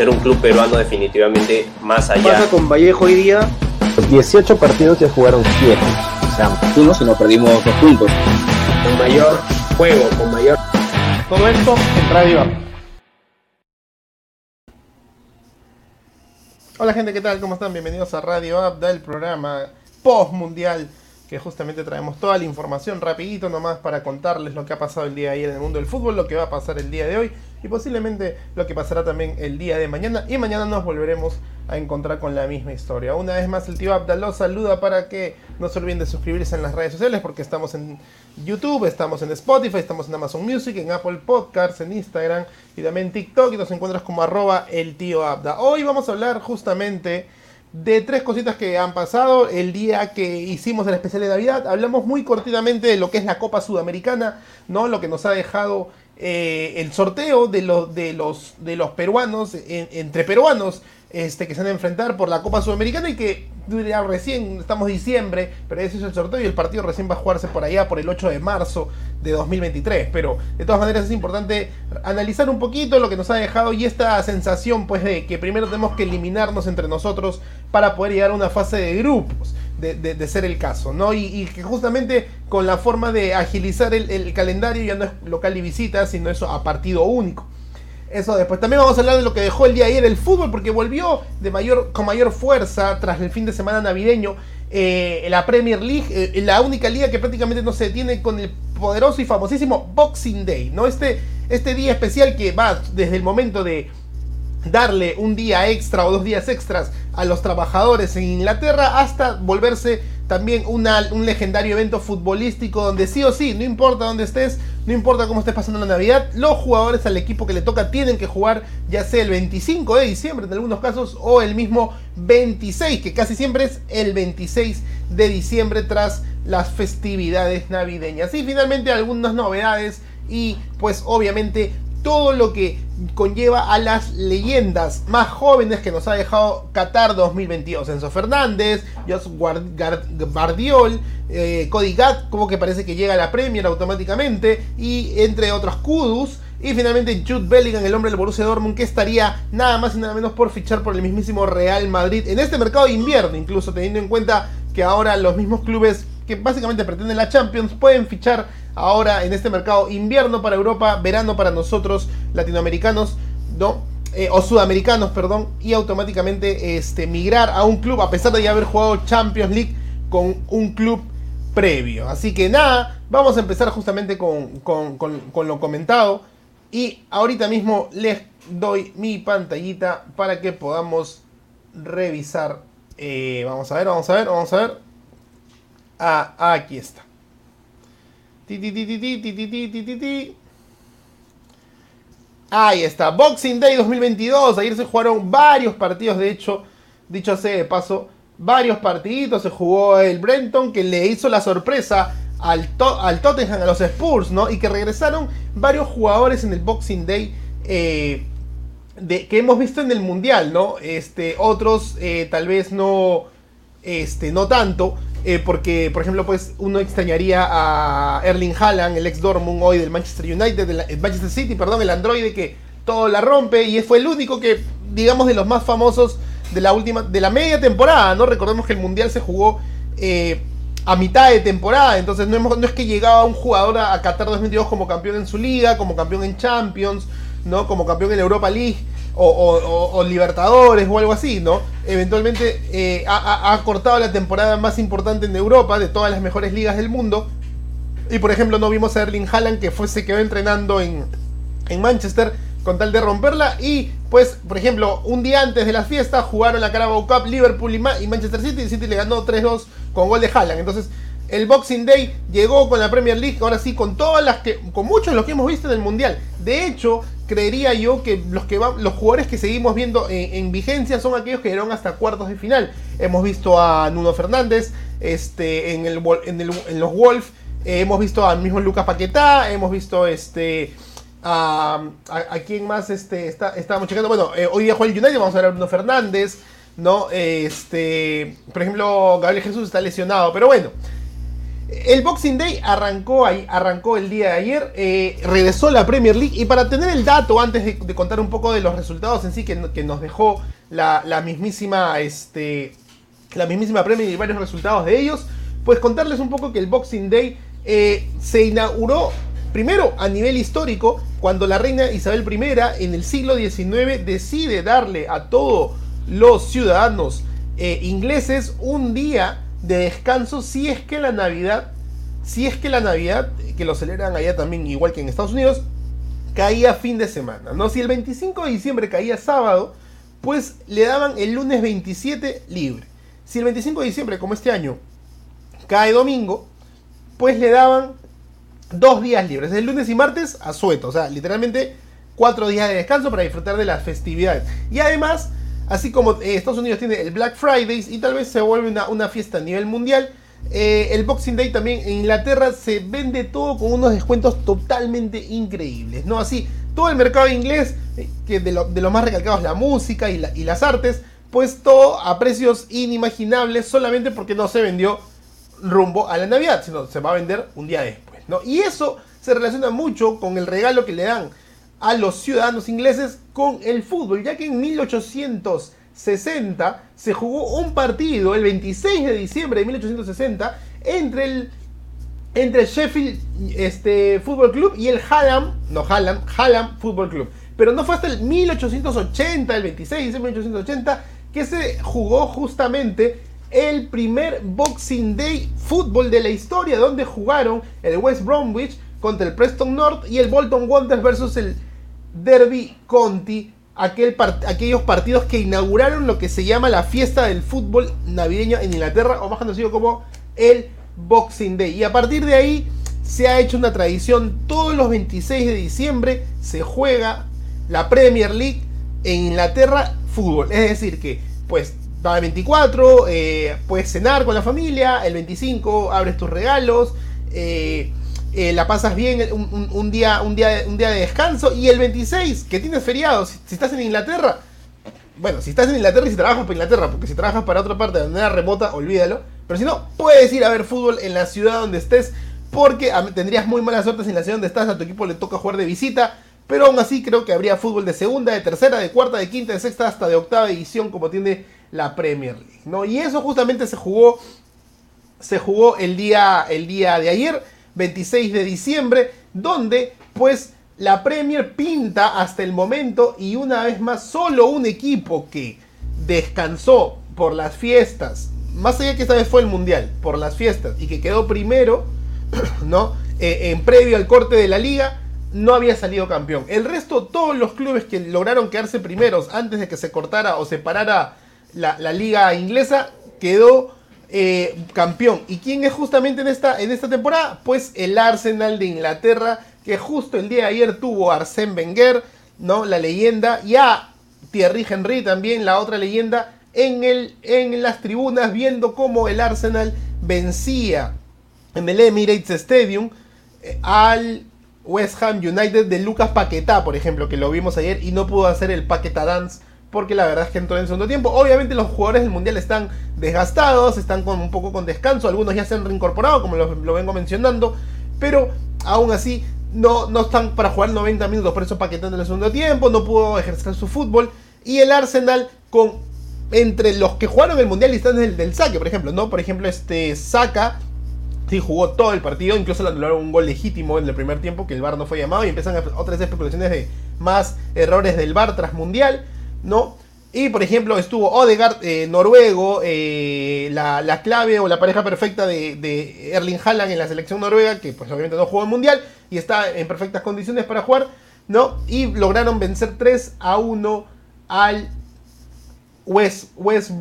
ser un club peruano definitivamente más allá. pasa con Vallejo hoy día? 18 partidos ya jugaron 7. O sea, uno si no perdimos dos puntos. Con mayor juego, con mayor... Todo esto en Radio. Hola gente, ¿qué tal? ¿Cómo están? Bienvenidos a Radio Up, del programa post mundial que justamente traemos toda la información rapidito nomás para contarles lo que ha pasado el día de ayer en el mundo del fútbol, lo que va a pasar el día de hoy y posiblemente lo que pasará también el día de mañana y mañana nos volveremos a encontrar con la misma historia. Una vez más el tío Abda los saluda para que no se olviden de suscribirse en las redes sociales porque estamos en YouTube, estamos en Spotify, estamos en Amazon Music, en Apple Podcasts, en Instagram y también en TikTok y nos encuentras como arroba el tío Abda. Hoy vamos a hablar justamente de tres cositas que han pasado el día que hicimos el especial de Navidad. Hablamos muy cortitamente de lo que es la Copa Sudamericana, ¿no? Lo que nos ha dejado eh, el sorteo de los, de los, de los peruanos, entre peruanos, este, que se van a enfrentar por la Copa Sudamericana y que ya recién, estamos en diciembre, pero ese es el sorteo y el partido recién va a jugarse por allá por el 8 de marzo de 2023. Pero de todas maneras es importante analizar un poquito lo que nos ha dejado y esta sensación pues de que primero tenemos que eliminarnos entre nosotros para poder llegar a una fase de grupos. De, ser el caso, ¿no? Y, que justamente con la forma de agilizar el, calendario ya no es local y visita, sino eso a partido único. Eso después. También vamos a hablar de lo que dejó el día ayer el fútbol, porque volvió de mayor, con mayor fuerza tras el fin de semana navideño eh, la Premier League, eh, la única liga que prácticamente no se detiene con el poderoso y famosísimo Boxing Day, ¿no? Este, este día especial que va desde el momento de darle un día extra o dos días extras a los trabajadores en Inglaterra hasta volverse también un legendario evento futbolístico donde sí o sí, no importa dónde estés, no importa cómo estés pasando la Navidad, los jugadores al equipo que le toca tienen que jugar ya sea el 25 de diciembre en algunos casos o el mismo 26, que casi siempre es el 26 de diciembre tras las festividades navideñas. Y finalmente algunas novedades y pues obviamente todo lo que conlleva a las leyendas más jóvenes que nos ha dejado Qatar 2022. Enzo Fernández, Jos Bardiol, eh, Cody Gatt, como que parece que llega a la Premier automáticamente, y entre otros Kudus. Y finalmente Jude Bellingham, el hombre del Borussia Dortmund, que estaría nada más y nada menos por fichar por el mismísimo Real Madrid en este mercado de invierno, incluso teniendo en cuenta que ahora los mismos clubes que básicamente pretenden la Champions pueden fichar ahora en este mercado invierno para Europa, verano para nosotros latinoamericanos, ¿no? Eh, o sudamericanos, perdón, y automáticamente este, migrar a un club a pesar de ya haber jugado Champions League con un club previo. Así que nada, vamos a empezar justamente con, lo comentado. Y ahorita mismo les doy mi pantallita para que podamos revisar. Eh, vamos a ver, vamos a ver, vamos a ver. Ah, aquí está. Ahí está, Boxing Day 2022. Ayer se jugaron varios partidos, de hecho, dicho sea de paso, varios partiditos. Se jugó el Brenton que le hizo la sorpresa al, al Tottenham, a los Spurs, ¿no? Y que regresaron varios jugadores en el Boxing Day eh, de, que hemos visto en el Mundial, ¿no? Este, otros eh, tal vez no, este, no tanto. Eh, porque, por ejemplo, pues uno extrañaría a Erling Haaland, el ex Dortmund hoy del Manchester United, del Manchester City, perdón, el androide que todo la rompe y fue el único que, digamos, de los más famosos de la última, de la media temporada, ¿no? Recordemos que el Mundial se jugó eh, a mitad de temporada, entonces no, es que llegaba un jugador a, Qatar 2022 como campeón en su liga, como campeón en Champions, ¿no? Como campeón en Europa League o, Libertadores o algo así, ¿no? Eventualmente eh, ha, cortado la temporada más importante en Europa de todas las mejores ligas del mundo. Y por ejemplo, no vimos a Erling Haaland que fue, se quedó entrenando en, en Manchester con tal de romperla. Y pues, por ejemplo, un día antes de la fiesta jugaron la Carabao Cup Liverpool y, Manchester City. Y City le ganó 3-2 con gol de Haaland. Entonces, el Boxing Day llegó con la Premier League, ahora sí, con todas las que, con muchos de los que hemos visto en el Mundial. De hecho, creería yo que los que los jugadores que seguimos viendo en, vigencia son aquellos que llegaron hasta cuartos de final. Hemos visto a Nuno Fernández, este, en, los Wolf, eh, hemos visto al mismo Lucas Paquetá, hemos visto este. A, a, quién más este, está, estábamos checando. Bueno, eh, hoy día juega el United, vamos a ver a Bruno Fernández, ¿no? Este, por ejemplo, Gabriel Jesús está lesionado, pero bueno. El Boxing Day arrancó, arrancó el día de ayer, eh, regresó la Premier League y para tener el dato, antes de, contar un poco de los resultados en sí que, nos dejó la, la, mismísima, este, la mismísima Premier y varios resultados de ellos, pues contarles un poco que el Boxing Day eh, se inauguró primero a nivel histórico cuando la reina Isabel I en el siglo XIX decide darle a todos los ciudadanos eh, ingleses un día de descanso si es que la Navidad, si es que la Navidad, que lo celebran allá también igual que en Estados Unidos, caía fin de semana, ¿no? Si el 25 de diciembre caía sábado, pues le daban el lunes 27 libre. Si el 25 de diciembre, como este año, cae domingo, pues le daban dos días libres, el lunes y martes a sueto, o sea, literalmente cuatro días de descanso para disfrutar de las festividades. Y además, así como eh, Estados Unidos tiene el Black Fridays y tal vez se vuelve una, fiesta a nivel mundial, eh, el Boxing Day también en Inglaterra se vende todo con unos descuentos totalmente increíbles, ¿no? Así, todo el mercado inglés, eh, que de lo, más recalcado es la música y, y las artes, pues todo a precios inimaginables solamente porque no se vendió rumbo a la Navidad, sino se va a vender un día después, ¿no? Y eso se relaciona mucho con el regalo que le dan a los ciudadanos ingleses con el fútbol, ya que en 1860 se jugó un partido, el 26 de diciembre de 1860, entre el, entre el Sheffield este, Fútbol Club y el Hallam, no Hallam, Hallam Fútbol Club. Pero no fue hasta el 1880, el 26 de diciembre de 1880, que se jugó justamente el primer Boxing Day fútbol de la historia, donde jugaron el West Bromwich contra el Preston North y el Bolton Wanderers versus el Derby County, aquel aquellos partidos que inauguraron lo que se llama la fiesta del fútbol navideño en Inglaterra, o más conocido como el Boxing Day. Y a partir de ahí se ha hecho una tradición, todos los 26 de diciembre se juega la Premier League en Inglaterra fútbol. Es decir, que pues va el 24, eh, puedes cenar con la familia, el 25 abres tus regalos, eh, eh, la pasas bien un, día, un, día, un día de descanso, y el 26, que tienes feriado, si, estás en Inglaterra, bueno, si estás en Inglaterra y si trabajas para Inglaterra, porque si trabajas para otra parte de manera remota, olvídalo, pero si no, puedes ir a ver fútbol en la ciudad donde estés, porque tendrías muy mala suerte si en la ciudad donde estás a tu equipo le toca jugar de visita, pero aún así creo que habría fútbol de segunda, de tercera, de cuarta, de quinta, de sexta, hasta de octava edición, como tiene la Premier League, ¿no? Y eso justamente se jugó se jugó el día el día de ayer, 26 de diciembre, donde pues la Premier pinta hasta el momento y una vez más solo un equipo que descansó por las fiestas, más allá que esta vez fue el Mundial, por las fiestas y que quedó primero, ¿no? Eh, en previo al corte de la liga, no había salido campeón. El resto, todos los clubes que lograron quedarse primeros antes de que se cortara o se parara la, la liga inglesa, quedó eh, campeón. ¿Y quién es justamente en esta, en esta temporada? Pues el Arsenal de Inglaterra, que justo el día de ayer tuvo a Arsène Wenger, ¿no? La leyenda, y a Thierry Henry también, la otra leyenda, en, el, en las tribunas, viendo cómo el Arsenal vencía en el Emirates Stadium eh, al West Ham United de Lucas Paquetá, por ejemplo, que lo vimos ayer y no pudo hacer el Paquetá Dance porque la verdad es que entró en segundo tiempo. Obviamente los jugadores del Mundial están desgastados, están con un poco con descanso, algunos ya se han reincorporado, como lo, vengo mencionando, pero aún así no, no están para jugar 90 minutos, por eso Paquetá en el segundo tiempo, no pudo ejercer su fútbol, y el Arsenal con entre los que jugaron el Mundial y están del, del saque, por ejemplo, ¿no? Por ejemplo, este Saka sí jugó todo el partido, incluso le anularon un gol legítimo en el primer tiempo que el VAR no fue llamado y empiezan otras especulaciones de más errores del VAR tras Mundial. ¿No? Y por ejemplo estuvo Odegaard, eh, noruego, eh, la, la, clave o la pareja perfecta de, Erling Haaland en la selección noruega, que pues obviamente no jugó en mundial y está en perfectas condiciones para jugar, ¿no? Y lograron vencer 3 a 1 al West, West,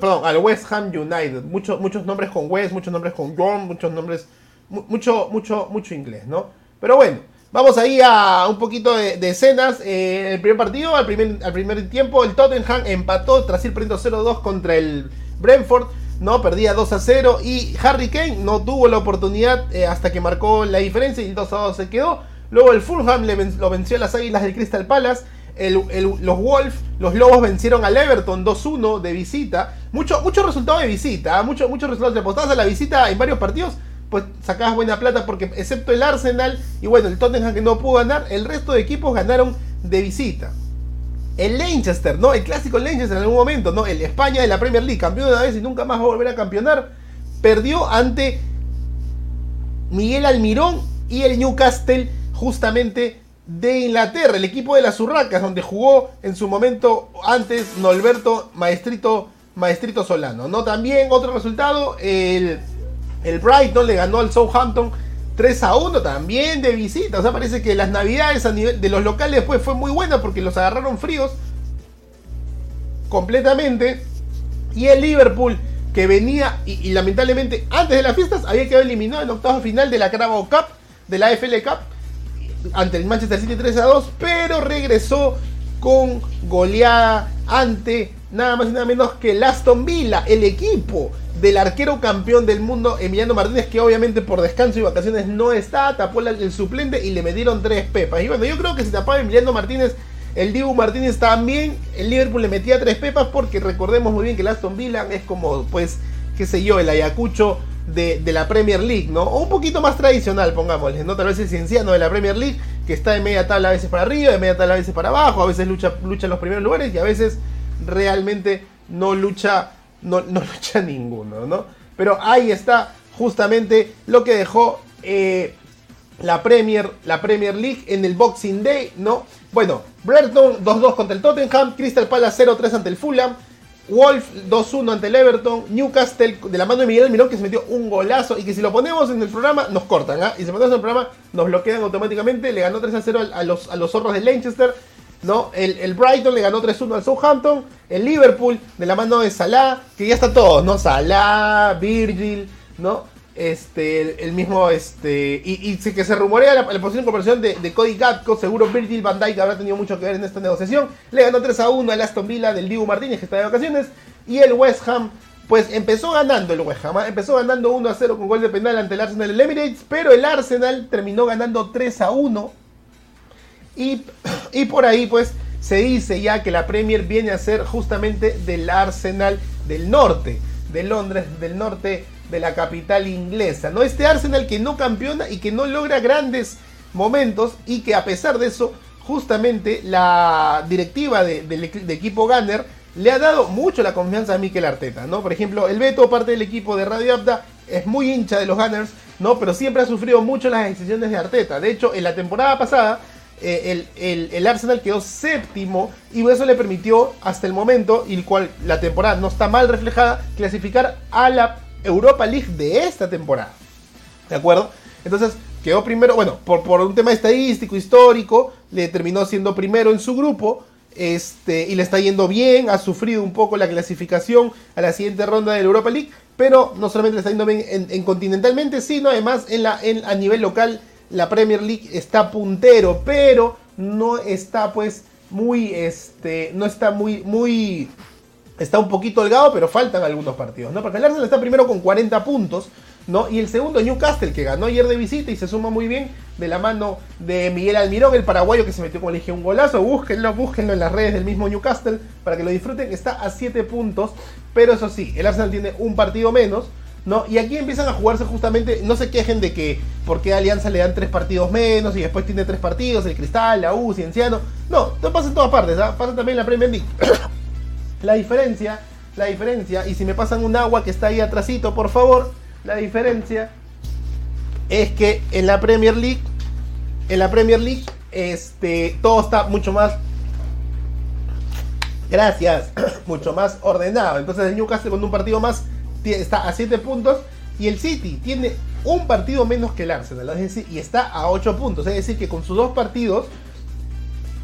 perdón, al West Ham United. Muchos, muchos nombres con West, muchos nombres con John, muchos nombres, mucho, mucho, mucho inglés, ¿no? Pero bueno. Vamos ahí a un poquito de, escenas. Eh, el primer partido, al primer, al primer tiempo, el Tottenham empató tras ir perdiendo 0-2 contra el Brentford. No, perdía 2 a 0 y Harry Kane no tuvo la oportunidad eh, hasta que marcó la diferencia y el 2 a 2 se quedó. Luego el Fulham le lo venció a las Águilas del Crystal Palace. Los Wolves, los Lobos vencieron al Everton 2-1 de visita. Mucho, mucho resultado de visita, muchos mucho resultados de apostadas a la visita en varios partidos pues sacabas buena plata porque excepto el Arsenal y bueno, el Tottenham que no pudo ganar, el resto de equipos ganaron de visita. El Leicester, ¿no? El clásico Leicester en algún momento, ¿no? El España de la Premier League, campeón una vez y nunca más va a volver a campeonar, perdió ante Miguel Almirón y el Newcastle justamente de Inglaterra, el equipo de las Urracas, donde jugó en su momento antes Norberto Maestrito, Maestrito Solano. ¿no? También otro resultado, el, el Brighton le ganó al Southampton 3 a 1 también de visita. O sea, parece que las navidades a nivel de los locales después fue muy buena porque los agarraron fríos completamente. Y el Liverpool que venía y, lamentablemente antes de las fiestas había quedado eliminado en octavo final de la Carabao Cup, de la FL Cup ante el Manchester City 3 a 2, pero regresó con goleada ante nada más y nada menos que el Aston Villa, el equipo del arquero campeón del mundo Emiliano Martínez, que obviamente por descanso y vacaciones no está, tapó el suplente y le metieron tres pepas. Y bueno, yo creo que si tapaba Emiliano Martínez, el Dibu Martínez también, el Liverpool le metía tres pepas porque recordemos muy bien que el Aston Villa es como, pues, qué sé yo, el Ayacucho de, la Premier League, ¿no? O un poquito más tradicional, pongámosle, ¿no? Tal vez el cienciano de la Premier League, que está de media tabla a veces para arriba, de media tabla a veces para abajo, a veces lucha, lucha en los primeros lugares y a veces realmente no lucha, no, lucha ninguno, ¿no? Pero ahí está justamente lo que dejó eh, la, Premier, la Premier League en el Boxing Day, ¿no? Bueno, Brereton 2-2 contra el Tottenham, Crystal Palace 0-3 ante el Fulham, Wolf 2-1 ante el Everton, Newcastle de la mano de Miguel Almirón que se metió un golazo y que si lo ponemos en el programa nos cortan, ¿ah? Y si lo ponemos en el programa nos bloquean automáticamente, le ganó 3-0 a los, a los zorros de Leicester, ¿no? El, Brighton le ganó 3-1 al Southampton, el Liverpool de la mano de Salah, que ya está todo, ¿no? Salah, Virgil, ¿no? Este, el, mismo, este, y, y, que se rumorea la, la posición de conversión de, de, Cody Gatko, seguro Virgil van Dijk habrá tenido mucho que ver en esta negociación. Le ganó 3 a 1 al Aston Villa del Dibu Martínez, que está de vacaciones. Y el West Ham, pues empezó ganando el West Ham, ¿ah? empezó ganando 1 a 0 con gol de penal ante el Arsenal el Emirates, pero el Arsenal terminó ganando 3 a 1. Y, y por ahí, pues, se dice ya que la Premier viene a ser justamente del Arsenal del norte, de Londres del norte de la capital inglesa. ¿no? Este Arsenal que no campeona y que no logra grandes momentos y que a pesar de eso, justamente la directiva del equipo Gunner le ha dado mucho la confianza a Mikel Arteta. ¿no? Por ejemplo, el Beto, parte del equipo de Radio Abda, es muy hincha de los Gunners, ¿no? pero siempre ha sufrido mucho las decisiones de Arteta. De hecho, en la temporada pasada eh, el, Arsenal quedó séptimo y eso le permitió hasta el momento, y el cual la temporada no está mal reflejada, clasificar a la Europa League de esta temporada. ¿De acuerdo? Entonces quedó primero, bueno, por, por un tema estadístico, histórico, le terminó siendo primero en su grupo. Este, y le está yendo bien, ha sufrido un poco la clasificación a la siguiente ronda de la Europa League, pero no solamente le está yendo bien en, continentalmente, sino además en la, en, a nivel local la Premier League está puntero, pero no está pues muy, este, no está muy, muy está un poquito holgado, pero faltan algunos partidos, ¿no? Porque el Arsenal está primero con 40 puntos, ¿no? Y el segundo Newcastle, que ganó ayer de visita y se suma muy bien de la mano de Miguel Almirón, el paraguayo que se metió, como le dije, un golazo. Búsquenlo, búsquenlo en las redes del mismo Newcastle para que lo disfruten. Está a 7 puntos, pero eso sí, el Arsenal tiene un partido menos. ¿No? Y aquí empiezan a jugarse justamente, no se quejen de que por qué Alianza le dan tres partidos menos y después tiene tres partidos, el Cristal, la U, Cienciano. No, pasa en todas partes, ¿ah? pasa también en la Premier League. La diferencia, la diferencia, y si me pasan un agua que está ahí atrásito, por favor, la diferencia es que en la Premier League, en la Premier League, este, todo está mucho más, gracias, mucho más ordenado. Entonces el Newcastle con un partido más está a 7 puntos y el City tiene un partido menos que el Arsenal, y está a 8 puntos, es decir, que con sus dos partidos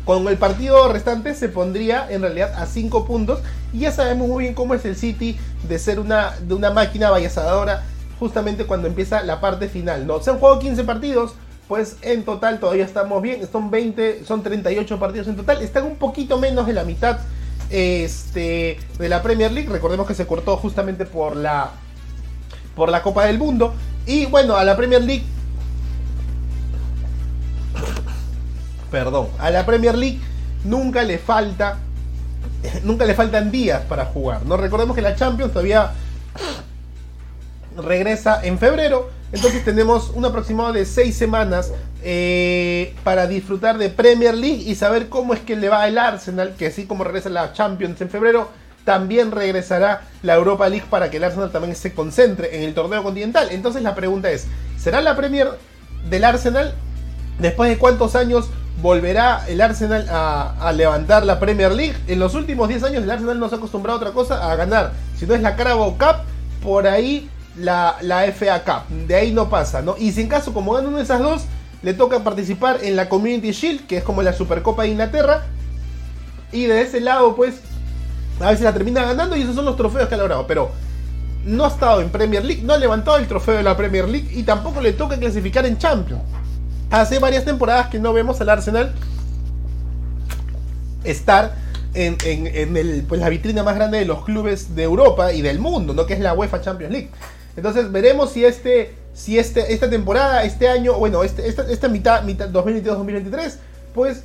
con el partido restante se pondría en realidad a 5 puntos. Y ya sabemos muy bien cómo es el City de ser una, de una máquina vallazadora justamente cuando empieza la parte final. ¿no? Se han jugado 15 partidos, pues en total todavía estamos bien. Son 20, son 38 partidos en total. Están un poquito menos de la mitad este, de la Premier League. Recordemos que se cortó justamente por la, por la Copa del Mundo. Y bueno, a la Premier League perdón, a la Premier League nunca le falta, nunca le faltan días para jugar. No recordemos que la Champions todavía regresa en febrero, Entonces tenemos un aproximado de 6 semanas eh, para disfrutar de Premier League y saber cómo es que le va el Arsenal, que así como regresa la Champions en febrero, también regresará la Europa League para que el Arsenal también se concentre en el torneo continental. Entonces la pregunta es, ¿será la Premier del Arsenal? Después de cuántos años volverá el Arsenal a, a levantar la Premier League? En los últimos 10 años el Arsenal no se ha acostumbrado a otra cosa, a ganar. Si no es la Carabao Cup, por ahí la, la FA Cup. De ahí no pasa, ¿no? Y si en caso como gana una de esas dos, le toca participar en la Community Shield, que es como la Supercopa de Inglaterra. Y de ese lado, pues, a veces la termina ganando y esos son los trofeos que ha logrado. Pero no ha estado en Premier League, no ha levantado el trofeo de la Premier League y tampoco le toca clasificar en Champions. Hace varias temporadas que no vemos al Arsenal estar en, pues, la vitrina más grande de los clubes de Europa y del mundo, ¿no? que es la UEFA Champions League. Entonces veremos si este, si este, esta temporada, este año, bueno, este, esta, esta mitad, mitad 2022-2023, pues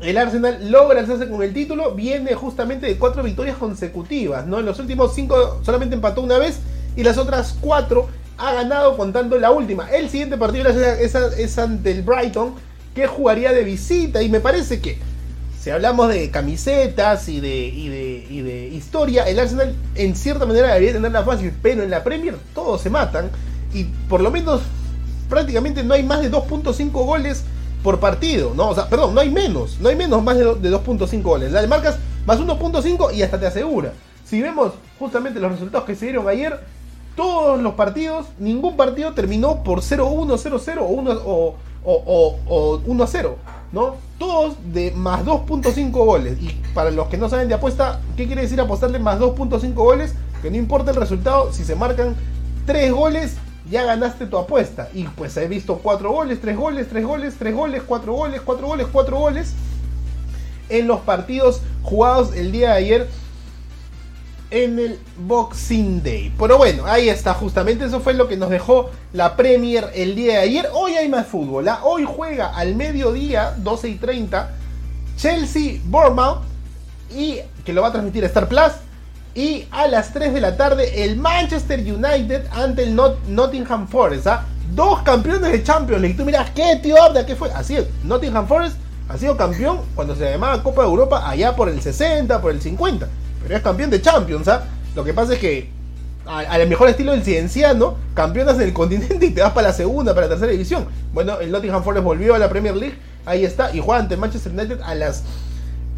el Arsenal logra alzarse con el título, viene justamente de cuatro victorias consecutivas, ¿no? En los últimos cinco solamente empató una vez y las otras cuatro ha ganado contando la última. El siguiente partido es, es- es ante el Brighton, que jugaría de visita y me parece que si hablamos de camisetas y de, y de, y de historia, el Arsenal en cierta manera debería tenerla fácil, pero en la Premier todos se matan y por lo menos prácticamente no hay más de 2.5 goles por partido, ¿no? O sea, perdón, no hay menos, no hay menos más de, do- de 2.5 goles. La de marcas más 1.5 y hasta te asegura. Si vemos justamente los resultados que se dieron ayer, todos los partidos, ningún partido terminó por 0-1, 0-0 o 1 o, o, o, 1-0, ¿no? Todos de más 2.5 goles. Y para los que no saben de apuesta, ¿qué quiere decir apostarle más 2.5 goles? Que no importa el resultado, si se marcan 3 goles, ya ganaste tu apuesta. Y pues he visto 4 goles, 3 goles, 3 goles, 3 goles, 4 goles, 4 goles, 4 goles en los partidos jugados el día de ayer en el Boxing Day. Pero bueno, ahí está, justamente eso fue lo que nos dejó la Premier el día de ayer. Hoy hay más fútbol, ¿ah? hoy juega al mediodía, 12 y 30, Chelsea Bournemouth, y que lo va a transmitir Star Plus. Y a las 3 de la tarde, el Manchester United ante el Not- Nottingham Forest. ¿ah? Dos campeones de Champions League. Tú miras, ¿qué tío Abda? ¿Qué fue? Así es, Nottingham Forest ha sido campeón cuando se llamaba Copa de Europa allá por el 60, por el 50. Pero es campeón de Champions, ¿ah? Lo que pasa es que al mejor estilo del cienciano, campeonas del continente y te vas para la segunda, para la tercera división. Bueno, el Nottingham Forest volvió a la Premier League, ahí está, y juega ante Manchester United a las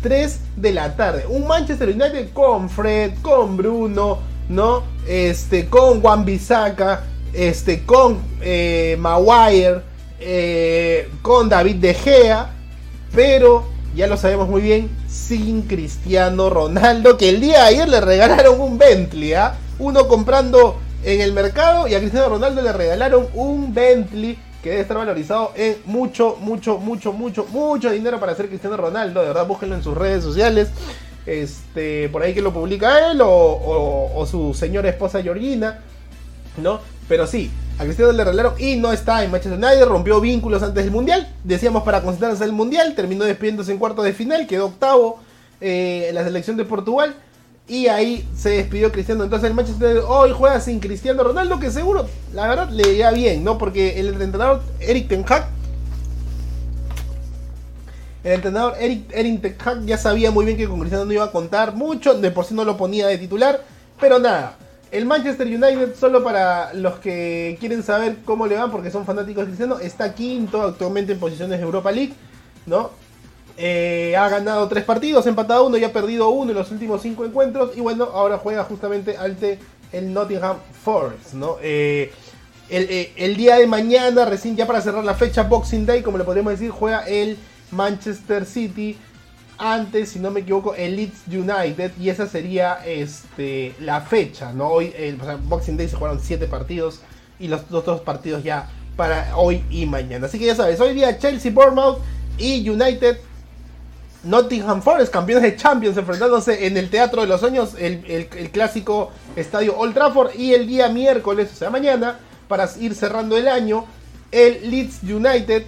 3 de la tarde. Un Manchester United con Fred, con Bruno, ¿no? Este, con Juan Bisaca, este, con eh, Maguire, eh, con David De Gea, pero ya lo sabemos muy bien, sin Cristiano Ronaldo, que el día de ayer le regalaron un Bentley, ¿ah? Uno comprando en el mercado y a Cristiano Ronaldo le regalaron un Bentley que debe estar valorizado en mucho, mucho, mucho, mucho, mucho dinero para ser Cristiano Ronaldo. De verdad, búsquenlo en sus redes sociales. Este, por ahí que lo publica él o, o- o su señora esposa Georgina, ¿no? Pero sí, a Cristiano le regalaron y no está en Manchester United, rompió vínculos antes del Mundial. Decíamos para concentrarse en el Mundial, terminó despidiéndose en cuartos de final, quedó octavo eh, en la selección de Portugal. Y ahí se despidió Cristiano. Entonces el Manchester United hoy juega sin Cristiano Ronaldo, que seguro, la verdad, le iría bien, ¿no? Porque el entrenador Eric Ten Hag el entrenador Eric, Eric Ten Hag ya sabía muy bien que con Cristiano no iba a contar mucho, de por sí no lo ponía de titular, pero nada. El Manchester United, solo para los que quieren saber cómo le van, porque son fanáticos de Cristiano, está quinto actualmente en posiciones de Europa League, ¿no? Eh, ha ganado tres partidos, empatado uno y ha perdido uno en los últimos cinco encuentros. Y bueno, ahora juega justamente ante el Nottingham Forest, ¿no? Eh, el, eh, el día de mañana, recién ya para cerrar la fecha, Boxing Day, como le podríamos decir, juega el Manchester City ante, si no me equivoco, el Leeds United. Y esa sería este, la fecha, ¿no? Hoy, el, Boxing Day se jugaron siete partidos y los otros partidos ya para hoy y mañana. Así que ya sabes, hoy día Chelsea, Bournemouth y United Nottingham Forest, campeones de Champions, enfrentándose en el Teatro de los Sueños, el, el- el clásico estadio Old Trafford. Y el día miércoles, o sea, mañana, para ir cerrando el año, el Leeds United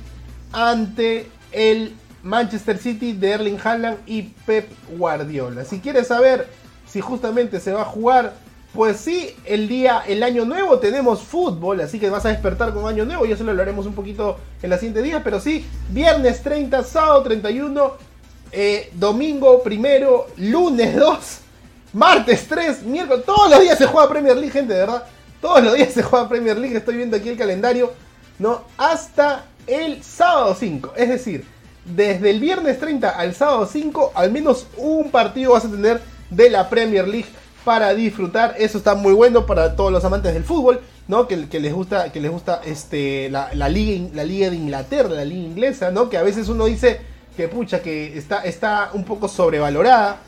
ante el Manchester City de Erling Haaland y Pep Guardiola. Si quieres saber si justamente se va a jugar Pues sí, el día, el año nuevo tenemos fútbol, así que vas a despertar con año nuevo, ya se lo hablaremos un poquito en la siguiente días, pero sí, viernes 30, sábado 31, eh, domingo primero, lunes 2, martes 3, miércoles, todos los días se juega Premier League, gente, de verdad, todos los días se juega Premier League, estoy viendo aquí el calendario, ¿no? Hasta el sábado 5, es decir, desde el viernes 30 al sábado 5, al menos un partido vas a tener de la Premier League para disfrutar. Eso está muy bueno para todos los amantes del fútbol, ¿no? Que, les gusta, que les gusta este, la, liga, la liga de Inglaterra, la liga inglesa, ¿no? Que a veces uno dice que pucha, que está, está un poco sobrevalorada.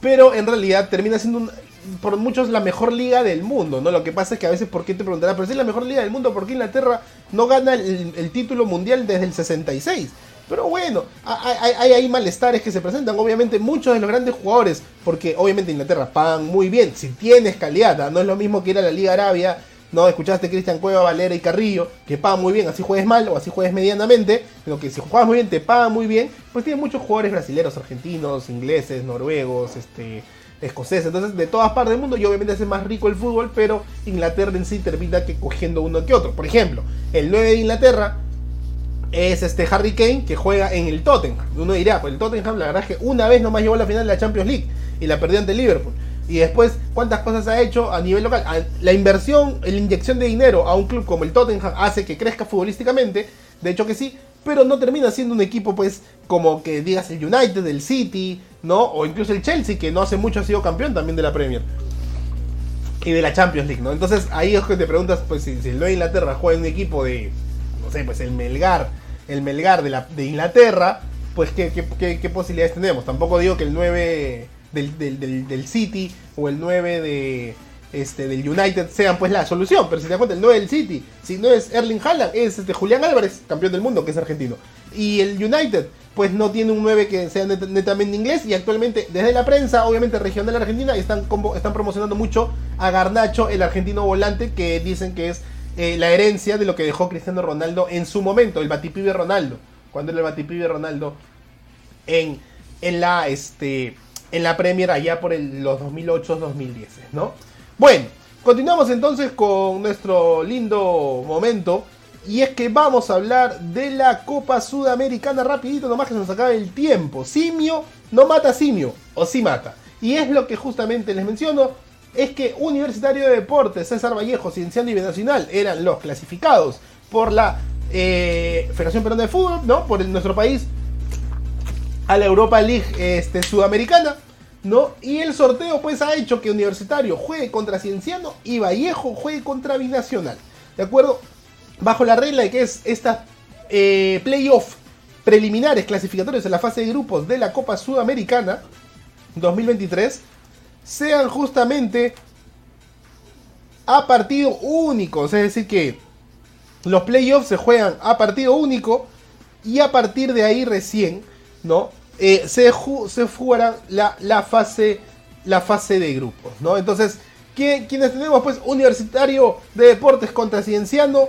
Pero en realidad termina siendo por muchos la mejor liga del mundo, ¿no? Lo que pasa es que a veces, ¿por qué te preguntarás? Pero si es la mejor liga del mundo, ¿por qué Inglaterra no gana el título mundial desde el 66? Pero bueno, hay, malestares que se presentan. Obviamente, muchos de los grandes jugadores, porque obviamente Inglaterra pagan muy bien. Si tienes calidad, no es lo mismo que ir a la Liga Arabia. No, escuchaste Cristian Cueva, Valera y Carrillo, que pagan muy bien, así juegues mal o así juegues medianamente, pero que si juegas muy bien te pagan muy bien, pues tienen muchos jugadores brasileños, argentinos, ingleses, noruegos, este, escoceses, entonces de todas partes del mundo y obviamente hace más rico el fútbol, pero Inglaterra en sí termina que cogiendo uno que otro. Por ejemplo, el 9 de Inglaterra es este Harry Kane que juega en el Tottenham. Uno dirá, pues el Tottenham la verdad es que una vez nomás llegó a la final de la Champions League y la perdió ante Liverpool. Y después, ¿cuántas cosas ha hecho a nivel local? La inversión, la inyección de dinero a un club como el Tottenham hace que crezca futbolísticamente, de hecho que sí, pero no termina siendo un equipo pues como que digas el United, el City, ¿no? O incluso el Chelsea, que no hace mucho ha sido campeón también de la Premier. Y de la Champions League, ¿no? Entonces ahí es que te preguntas, pues si, si el Nueva Inglaterra juega en un equipo de, no sé, pues el Melgar, el Melgar de, la, de Inglaterra, pues ¿qué, posibilidades tenemos. Tampoco digo que el 9 del, del, del, City o el 9 de, este, del United sean pues la solución, pero si te das cuenta, el 9 del City, si no es Erling Haaland, es este, Julián Álvarez, campeón del mundo, que es argentino. Y el United, pues no tiene un 9 que sea net, netamente inglés y actualmente desde la prensa, obviamente regional argentina, están, están promocionando mucho a Garnacho, el argentino volante, que dicen que es eh, la herencia de lo que dejó Cristiano Ronaldo en su momento, el Batipibe Ronaldo, cuando era el Batipibe Ronaldo en, en, la, este, en la Premier allá por los 2008-2010, ¿no? Bueno, continuamos entonces con nuestro lindo momento. Y es que vamos a hablar de la Copa Sudamericana rapidito, nomás que se nos acaba el tiempo. Simio no mata simio, o sí mata. Y es lo que justamente les menciono es que Universitario de Deportes, César Vallejo, Cienciano y Binacional eran los clasificados por la eh, Federación Peruana de Fútbol, ¿no? Por nuestro país a la Europa League este, Sudamericana, ¿no? Y el sorteo pues ha hecho que Universitario juegue contra Cienciano y Vallejo juegue contra Binacional, ¿de acuerdo? Bajo la regla de que es esta eh, playoff preliminares clasificatorios en la fase de grupos de la Copa Sudamericana 2023 sean justamente a partido único. Es decir, que los playoffs se juegan a partido único y a partir de ahí recién, ¿no? Eh, se, se jugará la, la, fase, la fase de grupos, ¿no? Entonces, quienes tenemos? Pues Universitario de Deportes contra Cienciano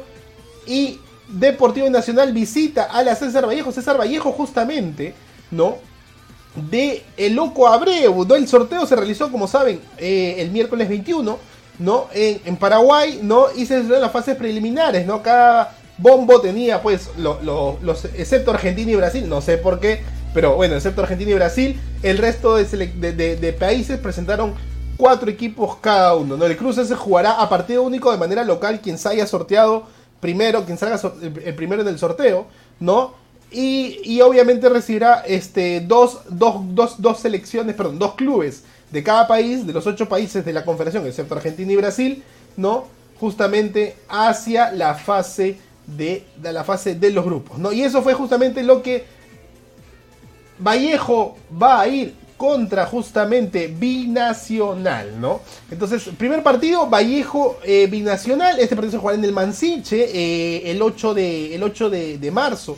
y Deportivo Nacional visita a la César Vallejo. César Vallejo justamente, ¿no? De El Loco Abreu. ¿no? El sorteo se realizó, como saben, eh, el miércoles 21, ¿no? En, Paraguay, ¿no? Y se en las fases preliminares, ¿no? Cada bombo tenía, pues, lo, lo, los, excepto Argentina y Brasil, no sé por qué, pero bueno, excepto Argentina y Brasil, el resto de, países presentaron cuatro equipos cada uno, ¿no? El cruce se jugará a partido único de manera local, quien se haya sorteado primero, quien salga el, el primero en el sorteo, ¿no? Y, y, obviamente recibirá este, dos, dos, dos, dos, selecciones, perdón, dos clubes de cada país, de los ocho países de la confederación, excepto Argentina y Brasil, ¿no? Justamente hacia la fase de, la fase de los grupos, ¿no? Y eso fue justamente lo que Vallejo va a ir contra justamente Binacional, ¿no? Entonces, primer partido, Vallejo eh, Binacional, este partido se jugará en el Mansiche eh, el 8, de, el 8 de, de marzo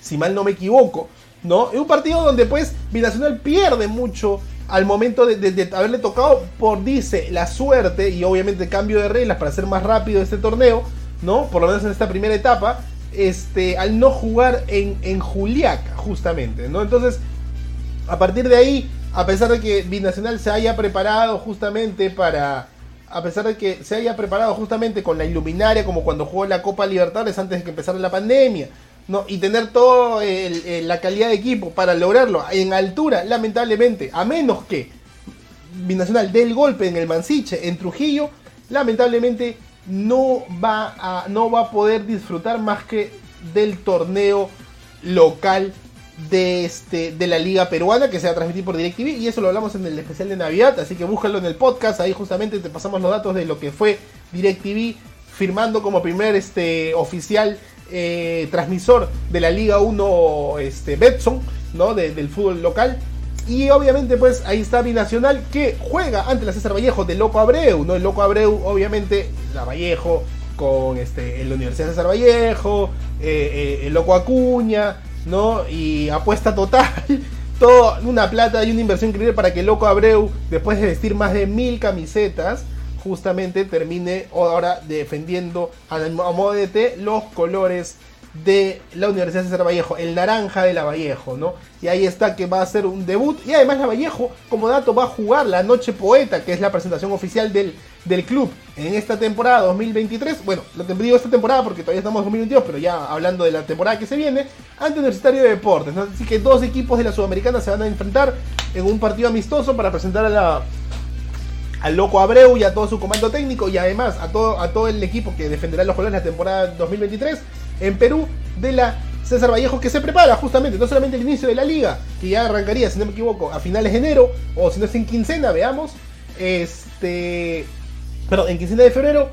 si mal no me equivoco, ¿no? Es un partido donde pues Binacional pierde mucho al momento de, haberle tocado por, dice, la suerte y obviamente cambio de reglas para hacer más rápido este torneo, ¿no? Por lo menos en esta primera etapa, este, al no jugar en, en Juliaca, justamente, ¿no? Entonces, a partir de ahí, a pesar de que Binacional se haya preparado justamente para a pesar de que se haya preparado justamente con la iluminaria como cuando jugó la Copa Libertadores antes de que empezara la pandemia, ¿no? Y tener toda la calidad de equipo para lograrlo en altura, lamentablemente, a menos que Binacional dé el golpe en el Mansiche, en Trujillo, lamentablemente no va a, no va a poder disfrutar más que del torneo local de, este, de la liga peruana que se va a transmitir por DirecTV y eso lo hablamos en el especial de Navidad, así que búscalo en el podcast, ahí justamente te pasamos los datos de lo que fue DirecTV firmando como primer este, oficial eh, transmisor de la Liga 1 este, Betson, ¿no? del fútbol local. Y obviamente pues ahí está Binacional que juega ante la César Vallejo de Loco Abreu, ¿no? El Loco Abreu obviamente, la Vallejo con este, la Universidad César Vallejo, eh, eh, el Loco Acuña, ¿no? Y apuesta total, toda una plata y una inversión increíble para que Loco Abreu, después de vestir más de mil camisetas, justamente termine ahora defendiendo a, modo de T los colores de la Universidad de César Vallejo, el naranja de la Vallejo, ¿no? Y ahí está que va a ser un debut. Y además la Vallejo, como dato, va a jugar la Noche Poeta, que es la presentación oficial del, del club en esta temporada 2023. Bueno, lo digo esta temporada porque todavía estamos en 2022, pero ya hablando de la temporada que se viene, ante Universitario de Deportes. Así que dos equipos de la Sudamericana se van a enfrentar en un partido amistoso para presentar a la al loco Abreu y a todo su comando técnico y además a todo, a todo el equipo que defenderá los colores la temporada 2023 en Perú de la César Vallejo que se prepara justamente, no solamente el inicio de la liga, que ya arrancaría, si no me equivoco, a finales de enero, o si no es en quincena, veamos, este, perdón, en quincena de febrero,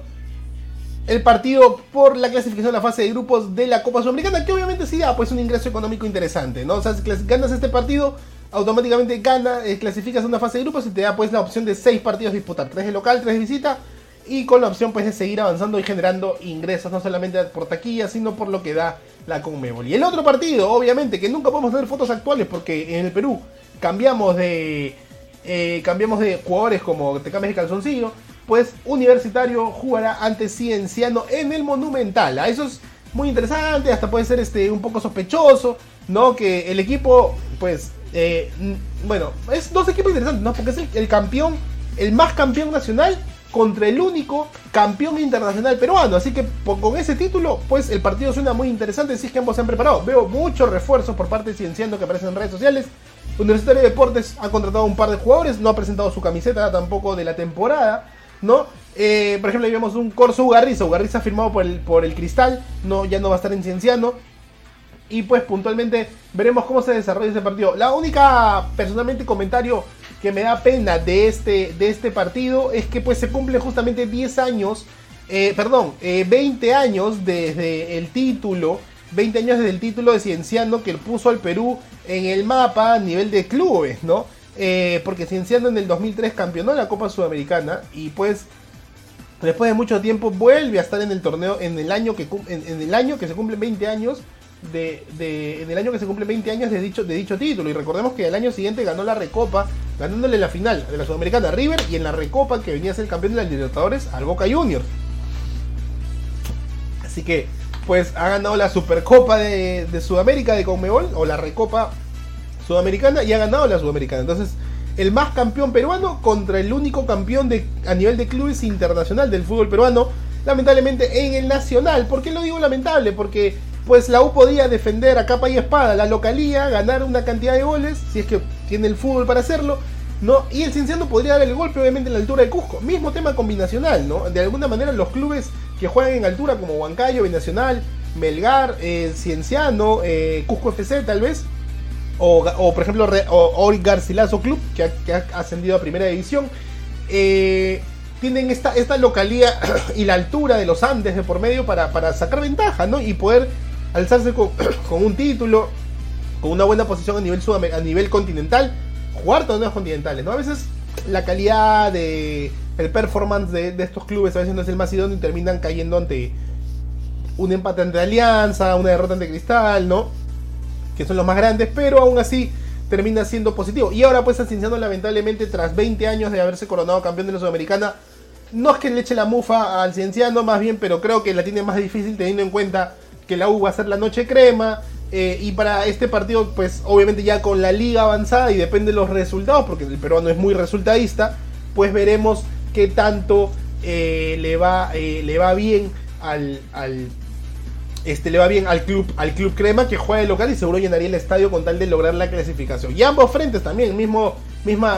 el partido por la clasificación a la fase de grupos de la Copa Sudamericana, que obviamente sí da pues un ingreso económico interesante, ¿no? O sea, si ganas este partido, automáticamente gana, eh, clasificas a una fase de grupos y te da pues la opción de 6 partidos disputar, 3 de local, 3 de visita y con la opción pues de seguir avanzando y generando ingresos no solamente por taquilla sino por lo que da la Conmebol. Y el otro partido, obviamente, que nunca podemos tener fotos actuales porque en el Perú cambiamos de eh, cambiamos de jugadores como te cambias de calzoncillo, pues Universitario jugará ante Cienciano en el Monumental. A eso es muy interesante, hasta puede ser este un poco sospechoso, ¿no? Que el equipo, pues, eh, bueno, es dos equipos interesantes, ¿no? Porque es el campeón, el más campeón nacional contra el único campeón internacional peruano. Así que con ese título, pues el partido suena muy interesante si es que ambos se han preparado. Veo muchos refuerzos por parte de Cienciano que aparecen en redes sociales. Universitario de Deportes ha contratado un par de jugadores, no ha presentado su camiseta tampoco de la temporada, ¿no? Eh, por ejemplo, ahí vemos un Corso Ugarriza, Ugarriza firmado por el, por el Cristal, no, ya no va a estar en Cienciano. Y pues puntualmente veremos cómo se desarrolla ese partido. La única, personalmente, comentario que me da pena de este, de este partido es que pues se cumplen justamente 10 años, eh, perdón, 20 eh, años desde el título, 20 años desde el título de Cienciano que puso al Perú en el mapa a nivel de clubes, ¿no? Eh, porque Cienciano en el 2003 campeonó la Copa Sudamericana y pues después de mucho tiempo vuelve a estar en el torneo en el año que, en el año que se cumplen 20 años de, en el año que se cumple 20 años de dicho, de dicho título. Y recordemos que el año siguiente ganó la Recopa, ganándole la final de la Sudamericana a River y en la Recopa que venía a ser campeón de la Libertadores al Boca Juniors. Así que, pues ha ganado la Supercopa de, de Sudamérica de Conmebol o la Recopa Sudamericana y ha ganado la Sudamericana. Entonces, el más campeón peruano contra el único campeón de, a nivel de clubes internacional del fútbol peruano. Lamentablemente en el nacional. ¿Por qué lo digo lamentable? Porque pues la U podía defender a capa y espada la localía, ganar una cantidad de goles, si es que tiene el fútbol para hacerlo, ¿no? Y el Cienciano podría dar el golpe, obviamente, en la altura de Cusco. Mismo tema combinacional, ¿no? De alguna manera, los clubes que juegan en altura, como Huancayo, Binacional, Melgar, eh, Cienciano, eh, Cusco FC, tal vez, o, por ejemplo, Ori Garcilaso Club, que ha, ascendido a primera división, eh, tienen esta, esta localía y la altura de los Andes de por medio para, para sacar ventaja, ¿no? Y poder alzarse con, un título, con una buena posición a nivel, a nivel continental, jugar torneos continentales, ¿no? A veces la calidad el performance de, estos clubes a veces no es el más idóneo y terminan cayendo ante un empate ante Alianza, una derrota ante Cristal, ¿no? Que son los más grandes, pero aún así termina siendo positivo. Y ahora pues Cienciano lamentablemente tras 20 años de haberse coronado campeón de la Sudamericana, no es que le eche la mufa al Cienciano más bien, pero creo que la tiene más difícil teniendo en cuenta que la U va a ser la noche crema, Eh, y para este partido, pues obviamente ya con la liga avanzada y depende de los resultados, porque el peruano es muy resultadista, pues veremos qué tanto eh, le, va, eh, le va bien al, este, le va bien al club, al club Crema que juega de local y seguro llenaría el estadio con tal de lograr la clasificación. Y ambos frentes también, misma,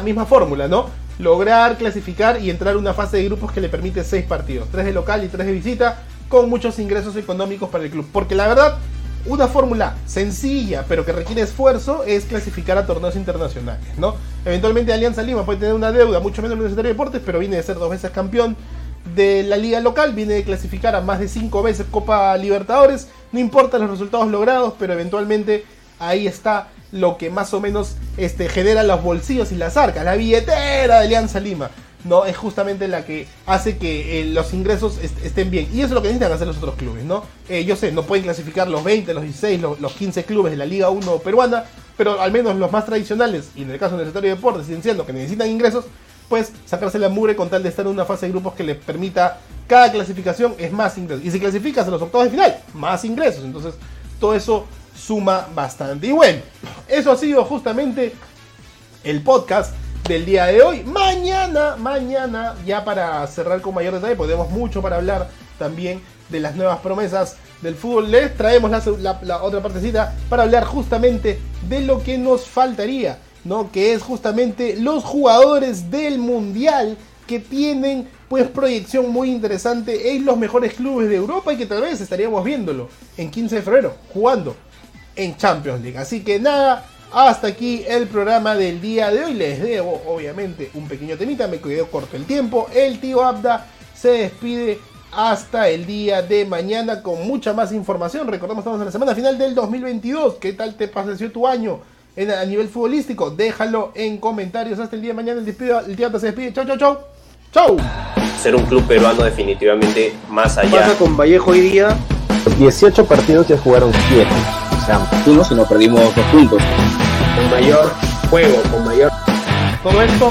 misma fórmula, ¿no? Lograr clasificar y entrar a una fase de grupos que le permite seis partidos, tres de local y tres de visita, con muchos ingresos económicos para el club. Porque la verdad, una fórmula sencilla, pero que requiere esfuerzo, es clasificar a torneos internacionales, ¿no? Eventualmente Alianza Lima puede tener una deuda mucho menos Universitario de Deportes, pero viene de ser dos veces campeón de la liga local, viene de clasificar a más de cinco veces Copa Libertadores, no importa los resultados logrados, pero eventualmente ahí está lo que más o menos este, genera los bolsillos y las arcas, la billetera de Alianza Lima. ¿No? Es justamente la que hace que eh, los ingresos est estén bien. Y eso es lo que necesitan hacer los otros clubes, ¿no? Eh, yo sé, no pueden clasificar los 20, los 16, los, los, 15 clubes de la Liga 1 peruana, pero al menos los más tradicionales, y en el caso del Universitario de Deportes, siguen siendo que necesitan ingresos, pues sacarse la mugre con tal de estar en una fase de grupos que les permita cada clasificación es más ingresos. Y si clasificas a los octavos de final, más ingresos. Entonces, todo eso suma bastante. Y bueno, eso ha sido justamente el podcast del día de hoy. Mañana, mañana, ya para cerrar con mayor detalle, tenemos mucho para hablar también de las nuevas promesas del fútbol. Les traemos la, la, la, otra partecita para hablar justamente de lo que nos faltaría, ¿no? Que es justamente los jugadores del mundial que tienen pues proyección muy interesante en los mejores clubes de Europa y que tal vez estaríamos viéndolo en 15 de febrero jugando en Champions League. Así que nada, hasta aquí el programa del día de hoy. Les debo, obviamente, un pequeño temita. Me quedó corto el tiempo. El tío Abda se despide hasta el día de mañana con mucha más información. Recordamos, estamos en la semana final del 2022. ¿Qué tal te pareció tu año en, a nivel futbolístico? Déjalo en comentarios. Hasta el día de mañana. El, despido, el tío Abda se despide. Chau, chau, chau. Chau. Ser un club peruano definitivamente más allá. Pasa con Vallejo hoy día. 18 partidos ya jugaron 7 sea, uno si no perdimos dos puntos. Con mayor juego, con mayor... Todo esto